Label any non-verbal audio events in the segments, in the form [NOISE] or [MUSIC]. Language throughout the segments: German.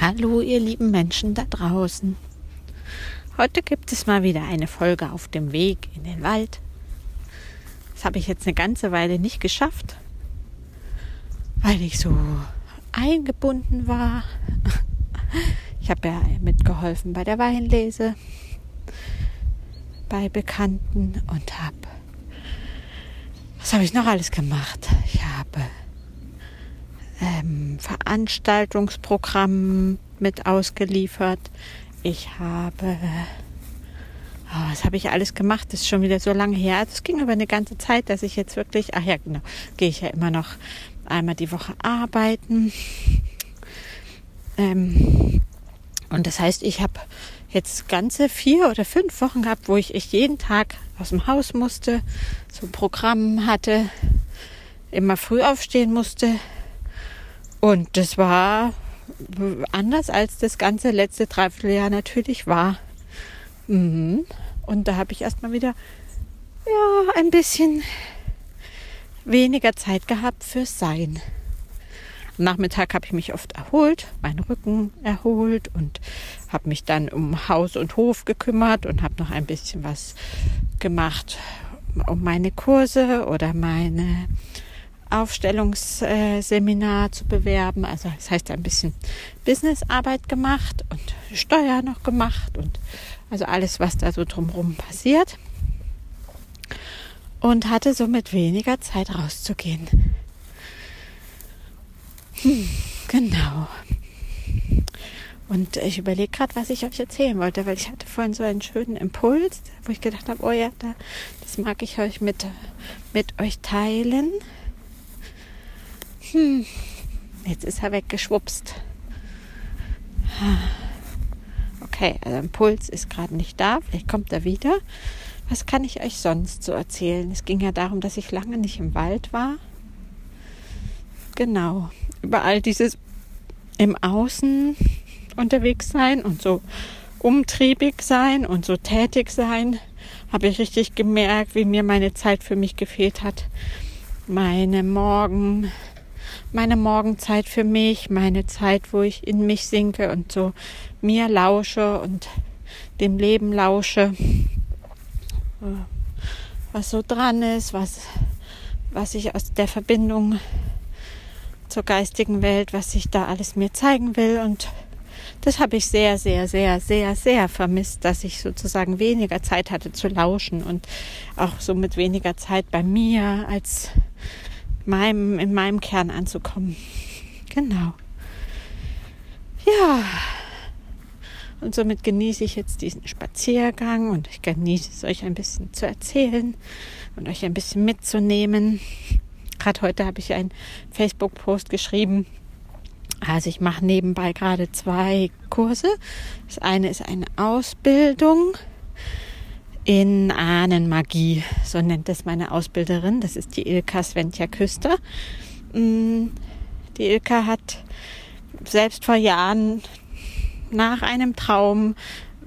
Hallo, ihr lieben Menschen da draußen. Heute gibt es mal wieder eine Folge auf dem Weg in den Wald. Das habe ich jetzt eine ganze Weile nicht geschafft, weil ich so eingebunden war. Ich habe ja mitgeholfen bei der Weinlese, bei Bekannten und habe. Was habe ich noch alles gemacht? Ich habe ähm, Veranstaltungsprogramm mit ausgeliefert. Ich habe, oh, was habe ich alles gemacht? Das ist schon wieder so lange her. Also es ging aber eine ganze Zeit, dass ich jetzt wirklich, ach ja, genau, gehe ich ja immer noch einmal die Woche arbeiten. Ähm, und das heißt, ich habe jetzt ganze vier oder fünf Wochen gehabt, wo ich echt jeden Tag aus dem Haus musste, so ein Programm hatte, immer früh aufstehen musste, und das war anders als das ganze letzte Dreivierteljahr natürlich war. Mhm. Und da habe ich erstmal wieder ja, ein bisschen weniger Zeit gehabt fürs Sein. Am Nachmittag habe ich mich oft erholt, meinen Rücken erholt und habe mich dann um Haus und Hof gekümmert und habe noch ein bisschen was gemacht um meine Kurse oder meine Aufstellungsseminar zu bewerben. Also das heißt ein bisschen Businessarbeit gemacht und Steuer noch gemacht und also alles, was da so drumherum passiert. Und hatte somit weniger Zeit rauszugehen. Hm, genau. Und ich überlege gerade, was ich euch erzählen wollte, weil ich hatte vorhin so einen schönen Impuls, wo ich gedacht habe, oh ja, da, das mag ich euch mit, mit euch teilen. Hm, jetzt ist er weggeschwupst. Okay, also Impuls ist gerade nicht da. Vielleicht kommt er wieder. Was kann ich euch sonst so erzählen? Es ging ja darum, dass ich lange nicht im Wald war. Genau. Überall dieses im Außen unterwegs sein und so umtriebig sein und so tätig sein, habe ich richtig gemerkt, wie mir meine Zeit für mich gefehlt hat. Meine Morgen, meine Morgenzeit für mich, meine Zeit, wo ich in mich sinke und so mir lausche und dem Leben lausche, was so dran ist, was, was ich aus der Verbindung zur geistigen Welt, was ich da alles mir zeigen will. Und das habe ich sehr, sehr, sehr, sehr, sehr vermisst, dass ich sozusagen weniger Zeit hatte zu lauschen und auch so mit weniger Zeit bei mir als meinem, in meinem Kern anzukommen. Genau. Ja. Und somit genieße ich jetzt diesen Spaziergang und ich genieße es euch ein bisschen zu erzählen und euch ein bisschen mitzunehmen. Gerade heute habe ich einen Facebook-Post geschrieben. Also ich mache nebenbei gerade zwei Kurse. Das eine ist eine Ausbildung in Ahnenmagie, so nennt es meine Ausbilderin. Das ist die Ilka Sventja Küster. Mm, die Ilka hat selbst vor Jahren nach einem Traum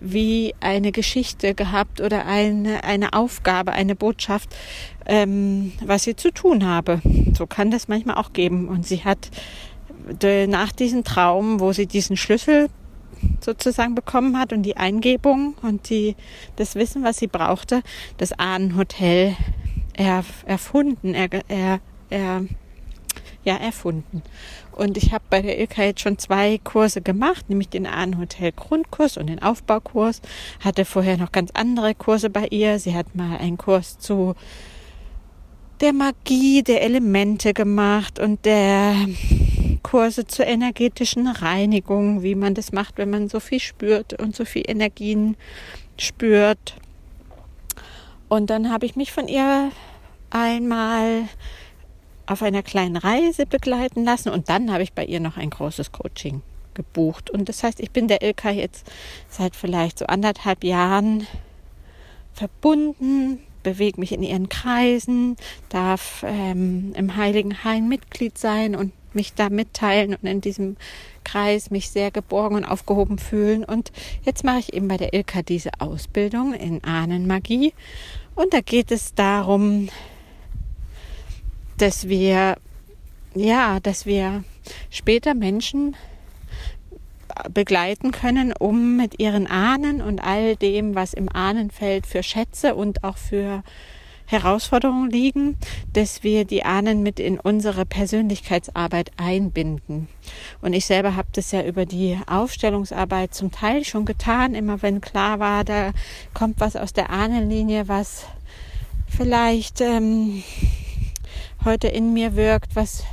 wie eine Geschichte gehabt oder eine, eine Aufgabe, eine Botschaft, ähm, was sie zu tun habe. So kann das manchmal auch geben. Und sie hat nach diesem Traum, wo sie diesen Schlüssel sozusagen bekommen hat und die Eingebung und die, das Wissen, was sie brauchte, das Ahnenhotel er, erfunden, er, er, er, ja, erfunden. Und ich habe bei der Ilka jetzt schon zwei Kurse gemacht, nämlich den Ahnenhotel Grundkurs und den Aufbaukurs. Hatte vorher noch ganz andere Kurse bei ihr. Sie hat mal einen Kurs zu der Magie der Elemente gemacht und der Kurse zur energetischen Reinigung, wie man das macht, wenn man so viel spürt und so viel Energien spürt. Und dann habe ich mich von ihr einmal auf einer kleinen Reise begleiten lassen und dann habe ich bei ihr noch ein großes Coaching gebucht. Und das heißt, ich bin der Ilka jetzt seit vielleicht so anderthalb Jahren verbunden, bewege mich in ihren Kreisen, darf ähm, im Heiligen Hain Mitglied sein und mich da mitteilen und in diesem Kreis mich sehr geborgen und aufgehoben fühlen. Und jetzt mache ich eben bei der Ilka diese Ausbildung in Ahnenmagie. Und da geht es darum, dass wir, ja, dass wir später Menschen begleiten können, um mit ihren Ahnen und all dem, was im Ahnenfeld für Schätze und auch für Herausforderungen liegen, dass wir die Ahnen mit in unsere Persönlichkeitsarbeit einbinden. Und ich selber habe das ja über die Aufstellungsarbeit zum Teil schon getan, immer wenn klar war, da kommt was aus der Ahnenlinie, was vielleicht ähm, heute in mir wirkt, was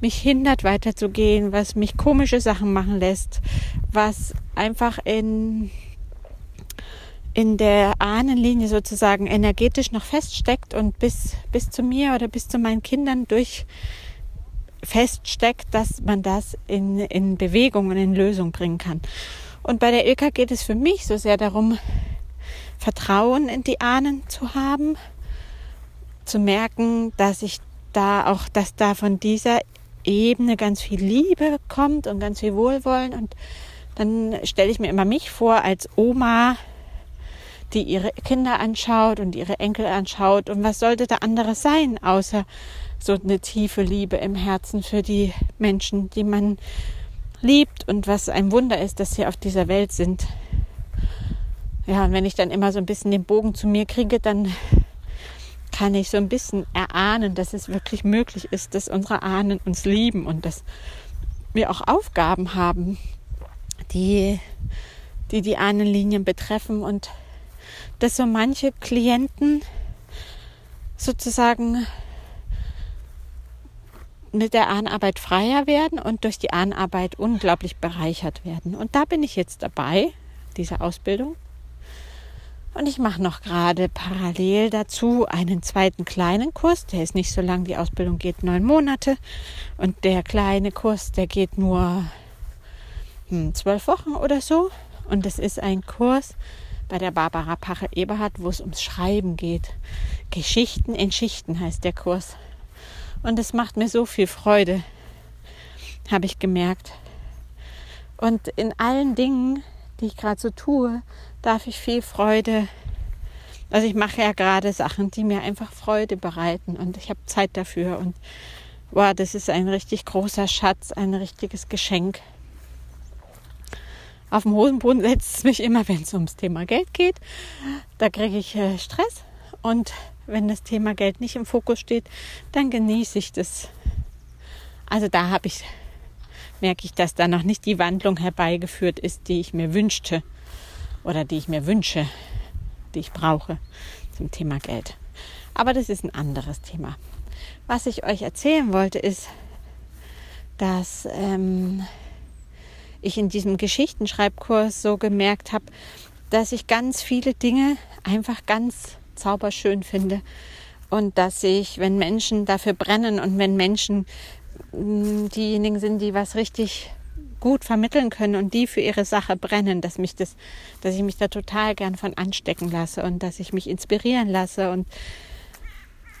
mich hindert weiterzugehen, was mich komische Sachen machen lässt, was einfach in in der Ahnenlinie sozusagen energetisch noch feststeckt und bis, bis zu mir oder bis zu meinen Kindern durch feststeckt, dass man das in, in Bewegung und in Lösung bringen kann. Und bei der Ilka geht es für mich so sehr darum, Vertrauen in die Ahnen zu haben, zu merken, dass ich da auch, dass da von dieser Ebene ganz viel Liebe kommt und ganz viel Wohlwollen. Und dann stelle ich mir immer mich vor als Oma, die ihre Kinder anschaut und ihre Enkel anschaut. Und was sollte da anderes sein, außer so eine tiefe Liebe im Herzen für die Menschen, die man liebt und was ein Wunder ist, dass sie auf dieser Welt sind. Ja, und wenn ich dann immer so ein bisschen den Bogen zu mir kriege, dann kann ich so ein bisschen erahnen, dass es wirklich möglich ist, dass unsere Ahnen uns lieben und dass wir auch Aufgaben haben, die die, die Ahnenlinien betreffen und dass so manche Klienten sozusagen mit der Ahnarbeit freier werden und durch die Ahnarbeit unglaublich bereichert werden. Und da bin ich jetzt dabei, diese Ausbildung. Und ich mache noch gerade parallel dazu einen zweiten kleinen Kurs. Der ist nicht so lang, die Ausbildung geht neun Monate. Und der kleine Kurs, der geht nur hm, zwölf Wochen oder so. Und das ist ein Kurs bei der Barbara Pache-Eberhardt, wo es ums Schreiben geht. Geschichten in Schichten heißt der Kurs. Und es macht mir so viel Freude, habe ich gemerkt. Und in allen Dingen, die ich gerade so tue, darf ich viel Freude. Also ich mache ja gerade Sachen, die mir einfach Freude bereiten und ich habe Zeit dafür und wow, das ist ein richtig großer Schatz, ein richtiges Geschenk. Auf dem Hosenboden setzt es mich immer, wenn es ums Thema Geld geht. Da kriege ich äh, Stress und wenn das Thema Geld nicht im Fokus steht, dann genieße ich das. Also da habe ich merke ich, dass da noch nicht die Wandlung herbeigeführt ist, die ich mir wünschte oder die ich mir wünsche, die ich brauche zum Thema Geld. Aber das ist ein anderes Thema. Was ich euch erzählen wollte, ist, dass ähm, ich in diesem Geschichtenschreibkurs so gemerkt habe, dass ich ganz viele Dinge einfach ganz zauberschön finde und dass ich, wenn Menschen dafür brennen und wenn Menschen mh, diejenigen sind, die was richtig gut vermitteln können und die für ihre Sache brennen, dass mich das, dass ich mich da total gern von anstecken lasse und dass ich mich inspirieren lasse und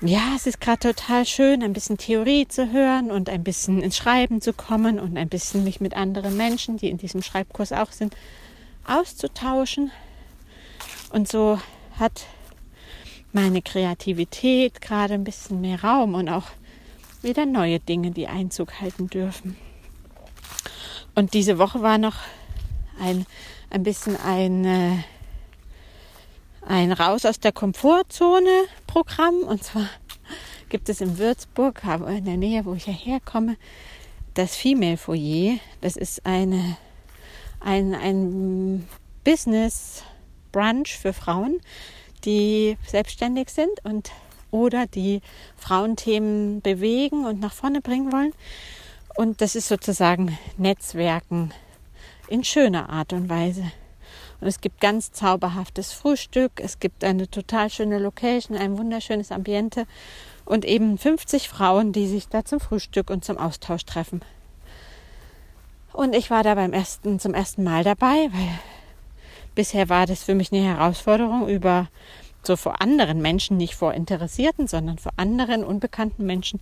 ja, es ist gerade total schön, ein bisschen Theorie zu hören und ein bisschen ins Schreiben zu kommen und ein bisschen mich mit anderen Menschen, die in diesem Schreibkurs auch sind, auszutauschen. Und so hat meine Kreativität gerade ein bisschen mehr Raum und auch wieder neue Dinge, die Einzug halten dürfen. Und diese Woche war noch ein, ein bisschen ein, äh, ein Raus aus der Komfortzone Programm. Und zwar gibt es in Würzburg, in der Nähe, wo ich ja herkomme, das Female Foyer. Das ist eine, ein, ein Business Brunch für Frauen, die selbstständig sind und oder die Frauenthemen bewegen und nach vorne bringen wollen. Und das ist sozusagen Netzwerken in schöner Art und Weise. Und es gibt ganz zauberhaftes Frühstück, es gibt eine total schöne Location, ein wunderschönes Ambiente und eben 50 Frauen, die sich da zum Frühstück und zum Austausch treffen. Und ich war da beim ersten, zum ersten Mal dabei, weil bisher war das für mich eine Herausforderung, über so vor anderen Menschen, nicht vor Interessierten, sondern vor anderen unbekannten Menschen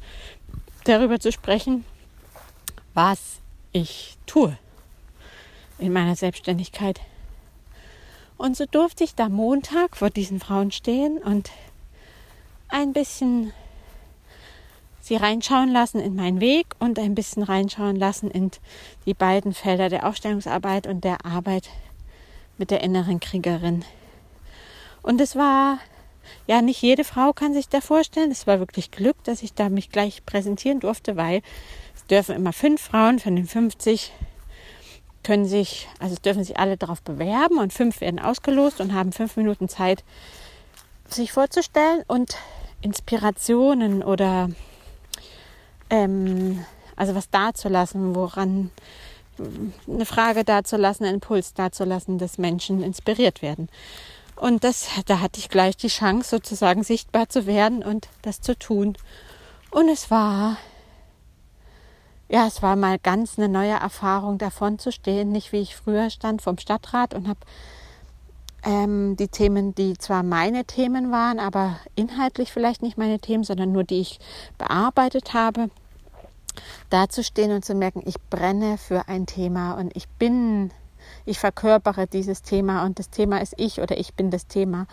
darüber zu sprechen, was ich tue in meiner Selbstständigkeit. Und so durfte ich da Montag vor diesen Frauen stehen und ein bisschen sie reinschauen lassen in meinen Weg und ein bisschen reinschauen lassen in die beiden Felder der Aufstellungsarbeit und der Arbeit mit der inneren Kriegerin. Und es war, ja, nicht jede Frau kann sich da vorstellen. Es war wirklich Glück, dass ich da mich gleich präsentieren durfte, weil es dürfen immer fünf Frauen von den 50 können sich, also dürfen sich alle darauf bewerben und fünf werden ausgelost und haben fünf Minuten Zeit, sich vorzustellen und Inspirationen oder ähm, also was dazulassen, woran eine Frage dazulassen, einen Impuls dazulassen, dass Menschen inspiriert werden. Und das, da hatte ich gleich die Chance, sozusagen sichtbar zu werden und das zu tun. Und es war, ja, es war mal ganz eine neue Erfahrung, davon zu stehen, nicht wie ich früher stand vom Stadtrat und habe ähm, die Themen, die zwar meine Themen waren, aber inhaltlich vielleicht nicht meine Themen, sondern nur die ich bearbeitet habe, dazustehen und zu merken, ich brenne für ein Thema und ich bin, ich verkörpere dieses Thema und das Thema ist ich oder ich bin das Thema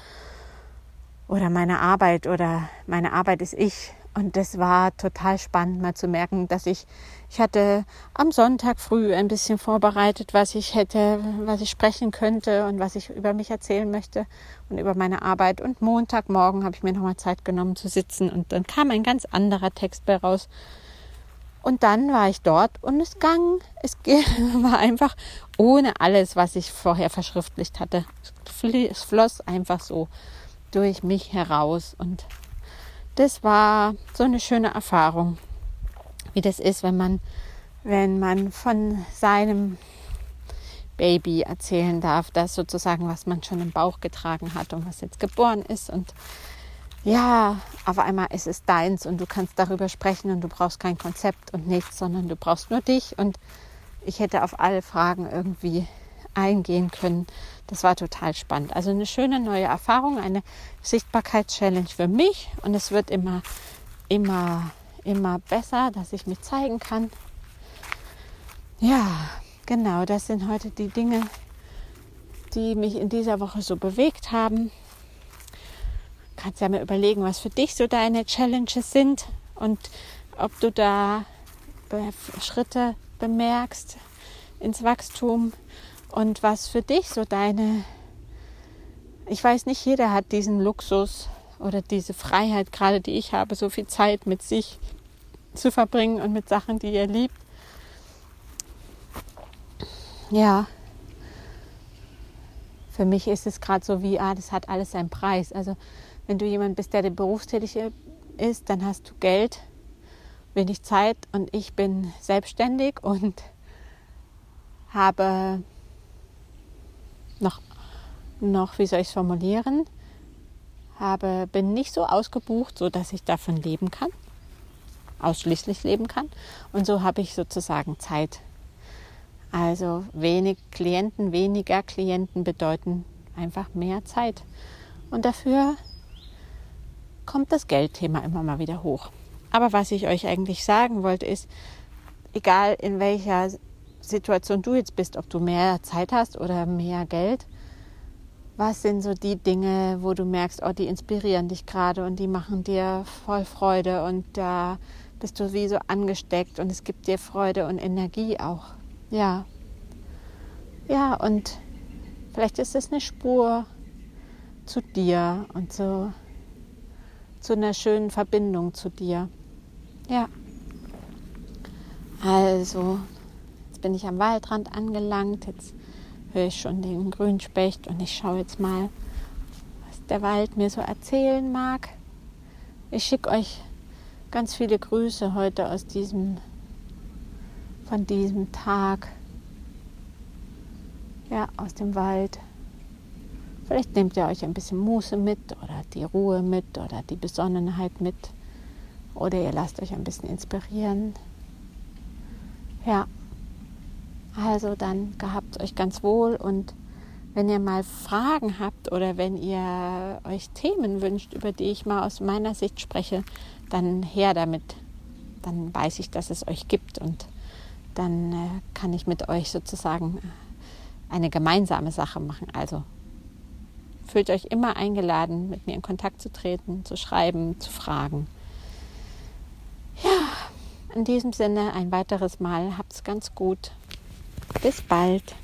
oder meine Arbeit oder meine Arbeit ist ich. Und das war total spannend, mal zu merken, dass ich, ich hatte am Sonntag früh ein bisschen vorbereitet, was ich hätte, was ich sprechen könnte und was ich über mich erzählen möchte und über meine Arbeit. Und Montagmorgen habe ich mir nochmal Zeit genommen zu sitzen und dann kam ein ganz anderer Text bei raus, und dann war ich dort und es ging, es [LAUGHS] war einfach ohne alles, was ich vorher verschriftlicht hatte. Es floss einfach so durch mich heraus. Und das war so eine schöne Erfahrung, wie das ist, wenn man, wenn man von seinem Baby erzählen darf, das sozusagen, was man schon im Bauch getragen hat und was jetzt geboren ist. Und ja, auf einmal ist es deins und du kannst darüber sprechen und du brauchst kein Konzept und nichts, sondern du brauchst nur dich. Und ich hätte auf alle Fragen irgendwie eingehen können. Das war total spannend. Also eine schöne neue Erfahrung, eine Sichtbarkeitschallenge für mich und es wird immer, immer, immer besser, dass ich mich zeigen kann. Ja, genau, das sind heute die Dinge, die mich in dieser Woche so bewegt haben kannst ja mal überlegen, was für dich so deine Challenges sind und ob du da Schritte bemerkst ins Wachstum und was für dich so deine, ich weiß nicht, jeder hat diesen Luxus oder diese Freiheit, gerade die ich habe, so viel Zeit mit sich zu verbringen und mit Sachen, die er liebt. Ja, für mich ist es gerade so wie, ah, das hat alles seinen Preis. Also wenn du jemand bist, der berufstätig ist, dann hast du Geld, wenig Zeit und ich bin selbstständig und habe noch, noch wie soll ich es formulieren, habe, bin nicht so ausgebucht, so dass ich davon leben kann, ausschließlich leben kann. Und so habe ich sozusagen Zeit. Also wenig Klienten, weniger Klienten bedeuten einfach mehr Zeit. Und dafür kommt das Geldthema immer mal wieder hoch. Aber was ich euch eigentlich sagen wollte, ist, egal in welcher Situation du jetzt bist, ob du mehr Zeit hast oder mehr Geld, was sind so die Dinge, wo du merkst, oh, die inspirieren dich gerade und die machen dir voll Freude und da bist du wie so angesteckt und es gibt dir Freude und Energie auch. Ja. Ja, und vielleicht ist es eine Spur zu dir und so zu einer schönen Verbindung zu dir. Ja. Also, bin ich am Waldrand angelangt. Jetzt höre ich schon den Grünspecht und ich schaue jetzt mal, was der Wald mir so erzählen mag. Ich schicke euch ganz viele Grüße heute aus diesem, von diesem Tag. Ja, aus dem Wald. Vielleicht nehmt ihr euch ein bisschen Muße mit oder die Ruhe mit oder die Besonnenheit mit. Oder ihr lasst euch ein bisschen inspirieren. Ja, also dann gehabt euch ganz wohl und wenn ihr mal Fragen habt oder wenn ihr euch Themen wünscht, über die ich mal aus meiner Sicht spreche, dann her damit. Dann weiß ich, dass es euch gibt und dann äh, kann ich mit euch sozusagen eine gemeinsame Sache machen. Also Fühlt euch immer eingeladen, mit mir in Kontakt zu treten, zu schreiben, zu fragen. Ja, In diesem Sinne ein weiteres Mal. Habt's ganz gut. Bis bald.